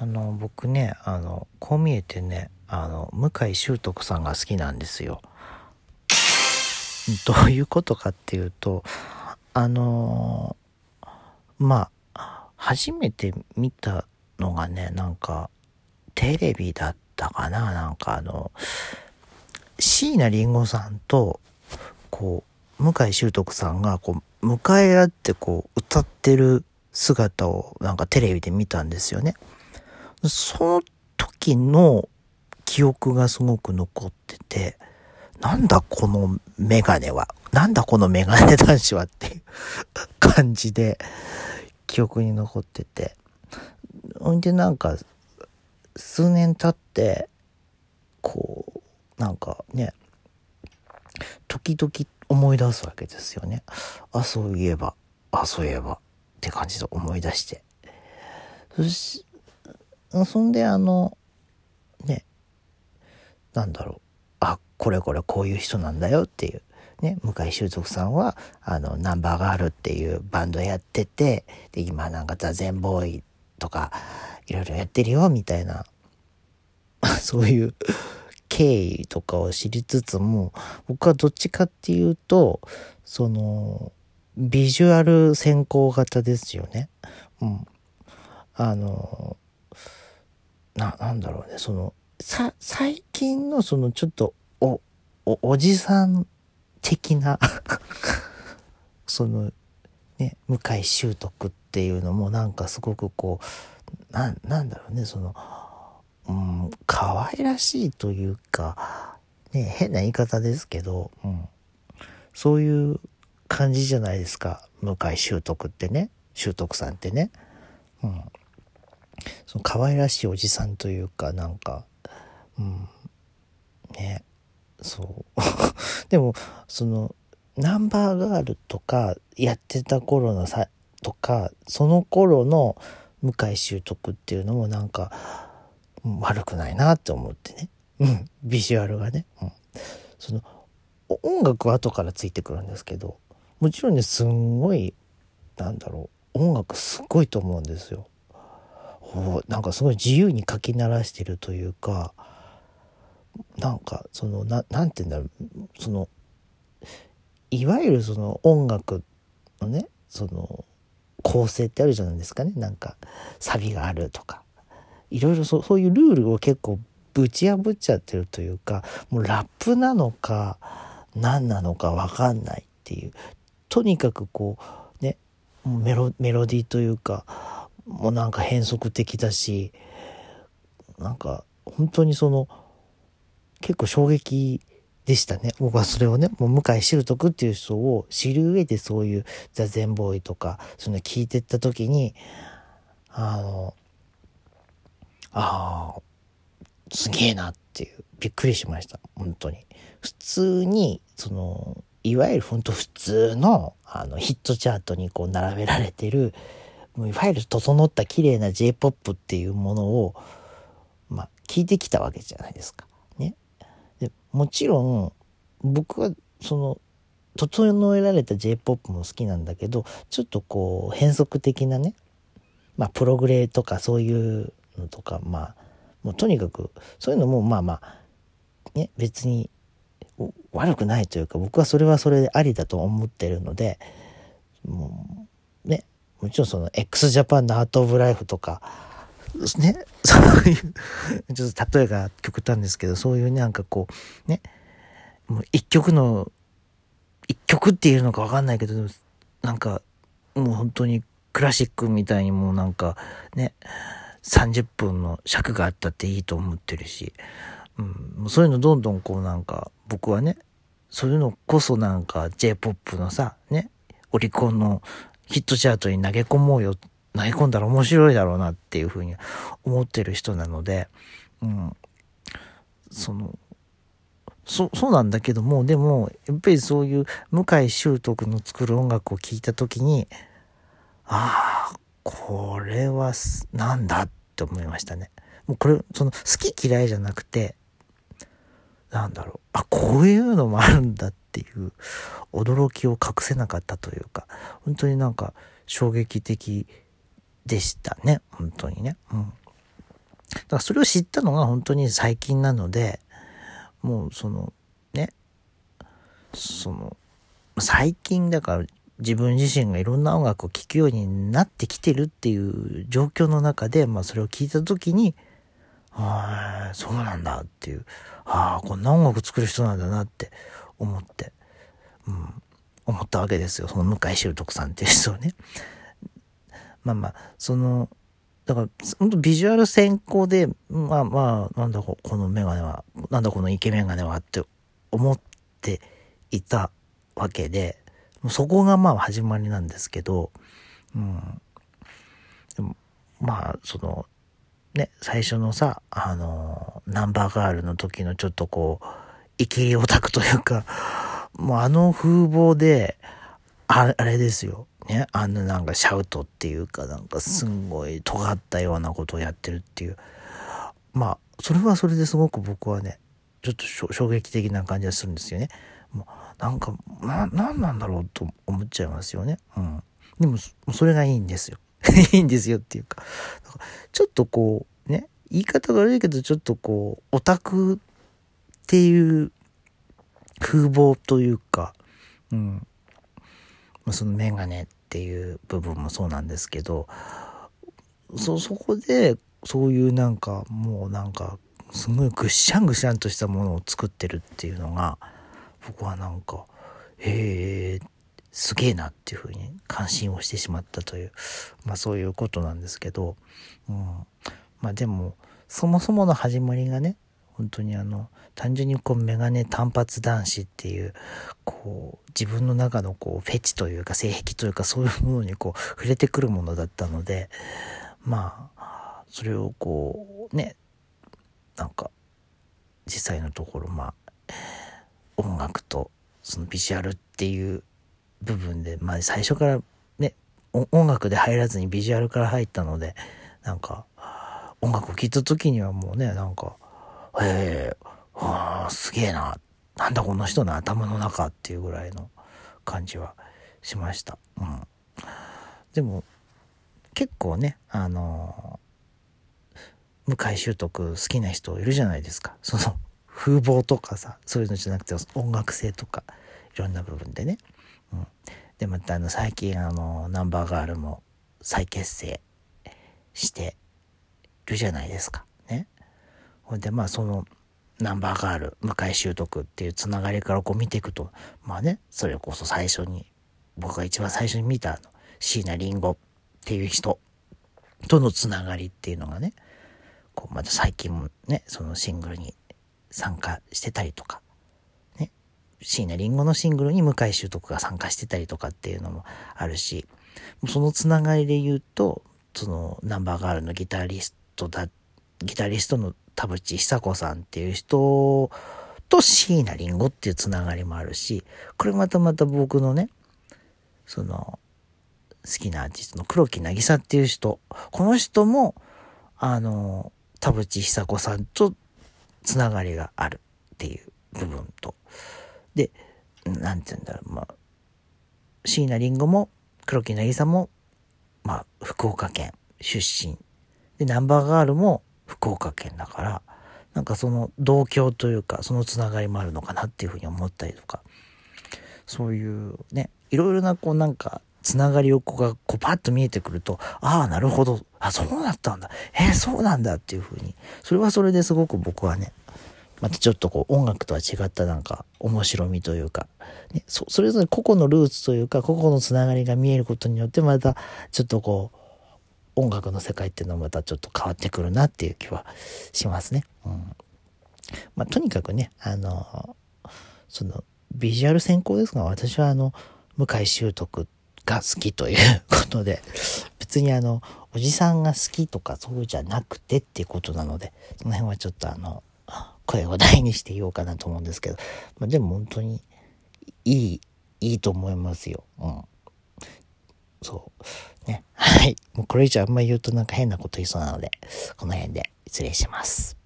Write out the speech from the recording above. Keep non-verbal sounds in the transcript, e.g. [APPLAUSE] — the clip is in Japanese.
あの、僕ね、あの、こう見えてね、あの、向井秀徳さんが好きなんですよ。どういうことかっていうと、あのまあ、初めて見たのがね、なんか、テレビだったかななんかあの、椎名林檎さんと、こう、向井秀徳さんが、こう、向かい合ってこう、歌ってる姿をなんかテレビで見たんですよね。その時の記憶がすごく残ってて、なんだこのメガネは、なんだこのメガネ男子はっていう [LAUGHS] 感じで記憶に残ってて。ほんでなんか、数年経って、こう、なんかね、時々思い出すわけですよね。あ、そういえば、あ、そういえば、って感じで思い出して。そし、そんであの、ね、なんだろう。あ、これこれこういう人なんだよっていう。ね、向井秀徳さんは、あの、ナンバーガールっていうバンドやってて、で、今なんかザ・ゼンボーイとか、いろいろやってるよ、みたいな、[LAUGHS] そういう経緯とかを知りつつも、僕はどっちかっていうと、その、ビジュアル先行型ですよね。うん。あの、な、なんだろうね、その、さ、最近のそのちょっと、お、お、おじさん的な [LAUGHS] その、ね、向井秀徳っていうのもなんかすごくこう、な、なんだろうね、その、うん、可愛らしいというか、ね、変な言い方ですけど、うん、そういう感じじゃないですか。向井秀徳ってね、秀徳さんってね。うん。その可愛らしいおじさんというか、なんか、うん。ね。そう。[LAUGHS] でも、その、ナンバーガールとかやってた頃のさ、とか、その頃の向井秀徳っていうのもなんか、悪くないなって思ってね。うん。ビジュアルがね。うん。その、音楽は後からついてくるんですけど、もちろんね、すんごい、なんだろう、音楽すっごいと思うんですよ。なんかすごい自由に書き鳴らしてるというか、なんかそのななんて言うんだろう。そのいわゆるその音楽のねその構成ってあるじゃないですかね。なんかサビがあるとか。いろいろそそういうルールを結構ぶち破っちゃってるというかもうラップなのか何なのか分かんないっていう。とにかくこうねメロメロディーというかもうなんか変則的だしなんか本当にその結構衝撃でしたね。僕はそれをね、もう向井秀徳っていう人を知る上でそういうザ・ゼンボーイとか、そういうの聞いてった時に、あの、ああ、すげえなっていう、びっくりしました。本当に。普通に、その、いわゆる本当普通の、あの、ヒットチャートにこう並べられてる、いわゆる整った綺麗な J-POP っていうものを、まあ、聞いてきたわけじゃないですか。ねでもちろん僕はその整えられた J-POP も好きなんだけどちょっとこう変則的なねまあプログレとかそういうのとかまあもうとにかくそういうのもまあまあね別に悪くないというか僕はそれはそれでありだと思ってるのでもうねもちろんその x ジャパンのアート・オブ・ライフとかね、[LAUGHS] そういう、ちょっと例えが極端ですけど、そういうなんかこう、ね、もう一曲の、一曲っていうのかわかんないけど、なんか、もう本当にクラシックみたいにもうなんか、ね、30分の尺があったっていいと思ってるし、うん、そういうのどんどんこうなんか、僕はね、そういうのこそなんか J-POP のさ、ね、オリコンのヒットチャートに投げ込もうよ投げ込んだら面白いだろうなっていうふうに思ってる人なので、うん、その、そ、そうなんだけども、でも、やっぱりそういう向井秀徳の作る音楽を聴いた時に、ああ、これはなんだって思いましたね。もうこれ、その好き嫌いじゃなくて、なんだろう、あ、こういうのもあるんだっていう驚きを隠せなかったというか、本当になんか衝撃的でしたね。本当にね。うん。だからそれを知ったのが本当に最近なので、もうその、ね、その、最近だから自分自身がいろんな音楽を聴くようになってきてるっていう状況の中で、まあそれを聞いた時に、ああ、そうなんだっていう、ああ、こんな音楽作る人なんだなって思って、うん、思ったわけですよ。その向井秀徳さんっていう人をね。[LAUGHS] まあまあ、その、だから、本当ビジュアル先行で、まあまあ、なんだこのメガネは、なんだこのイケメンガネはって思っていたわけで、そこがまあ始まりなんですけど、うん。まあ、その、ね、最初のさ、あの、ナンバーガールの時のちょっとこう、イケリオタクというか、もうあの風貌で、あれですよ。ね、あのなんかシャウトっていうかなんかすんごい尖ったようなことをやってるっていう。まあ、それはそれですごく僕はね、ちょっと衝撃的な感じがするんですよね。もうなんか、な、なんなんだろうと思っちゃいますよね。うん。でも、それがいいんですよ。[LAUGHS] いいんですよっていうか。ちょっとこう、ね、言い方が悪いけど、ちょっとこう、オタクっていう風貌というか、うん。そのメガネっていう部分もそうなんですけどそそこでそういうなんかもうなんかすごいぐっしゃんぐしゃんとしたものを作ってるっていうのが僕はなんかへえすげえなっていうふうに感心をしてしまったというまあそういうことなんですけど、うん、まあでもそもそもの始まりがね本当にあの単純にこうメガネ単発男子っていうこう自分の中のこうフェチというか性癖というかそういうものにこう触れてくるものだったのでまあそれをこうねなんか実際のところまあ音楽とそのビジュアルっていう部分でまあ最初からね音楽で入らずにビジュアルから入ったのでなんか音楽を聴いた時にはもうねなんかええああ、すげえな。なんだこの人の頭の中っていうぐらいの感じはしました。うん。でも、結構ね、あの向井秀徳好きな人いるじゃないですか。その風貌とかさ、そういうのじゃなくて音楽性とか、いろんな部分でね。うん。で、またあの、最近あの、ナンバーガールも再結成してるじゃないですか。ね。ほんで、まあその、ナンバーガール、向井秀徳っていうつながりからこう見ていくと、まあね、それこそ最初に、僕が一番最初に見たあの、椎名林檎っていう人とのつながりっていうのがね、こうまた最近もね、そのシングルに参加してたりとか、椎名林檎のシングルに向井秀徳が参加してたりとかっていうのもあるし、そのつながりで言うと、そのナンバーガールのギタリストだ、ギタリストの田淵久子さんっていう人と椎名林檎っていうつながりもあるし、これまたまた僕のね、その、好きなアーティストの黒木渚っていう人、この人も、あの、田淵久子さんとつながりがあるっていう部分と。で、なんて言うんだろう、まあ、椎名林檎も黒木渚も、まあ、福岡県出身。で、ナンバーガールも福岡県だから、なんかその同郷というか、そのつながりもあるのかなっていうふうに思ったりとか、そういうね、いろいろなこうなんか、つながりをこうがこうパッと見えてくると、ああ、なるほど。あ、そうだったんだ。えー、そうなんだっていうふうに。それはそれですごく僕はね、またちょっとこう音楽とは違ったなんか面白みというか、ね、そそれぞれ個々のルーツというか、個々のつながりが見えることによってまたちょっとこう、音楽の世界っていうのはまたちょっと変わってくるなっていう気はしますね。うん。まあ、とにかくね、あの、その、ビジュアル先行ですが、私はあの、向井秀徳が好きということで、別にあの、おじさんが好きとかそうじゃなくてっていうことなので、その辺はちょっとあの、声を大にして言おうかなと思うんですけど、まあ、でも本当にいい、いいと思いますよ。うん。そう。ね。はい。もうこれ以上あんま言うとなんか変なこと言いそうなので、この辺で失礼します。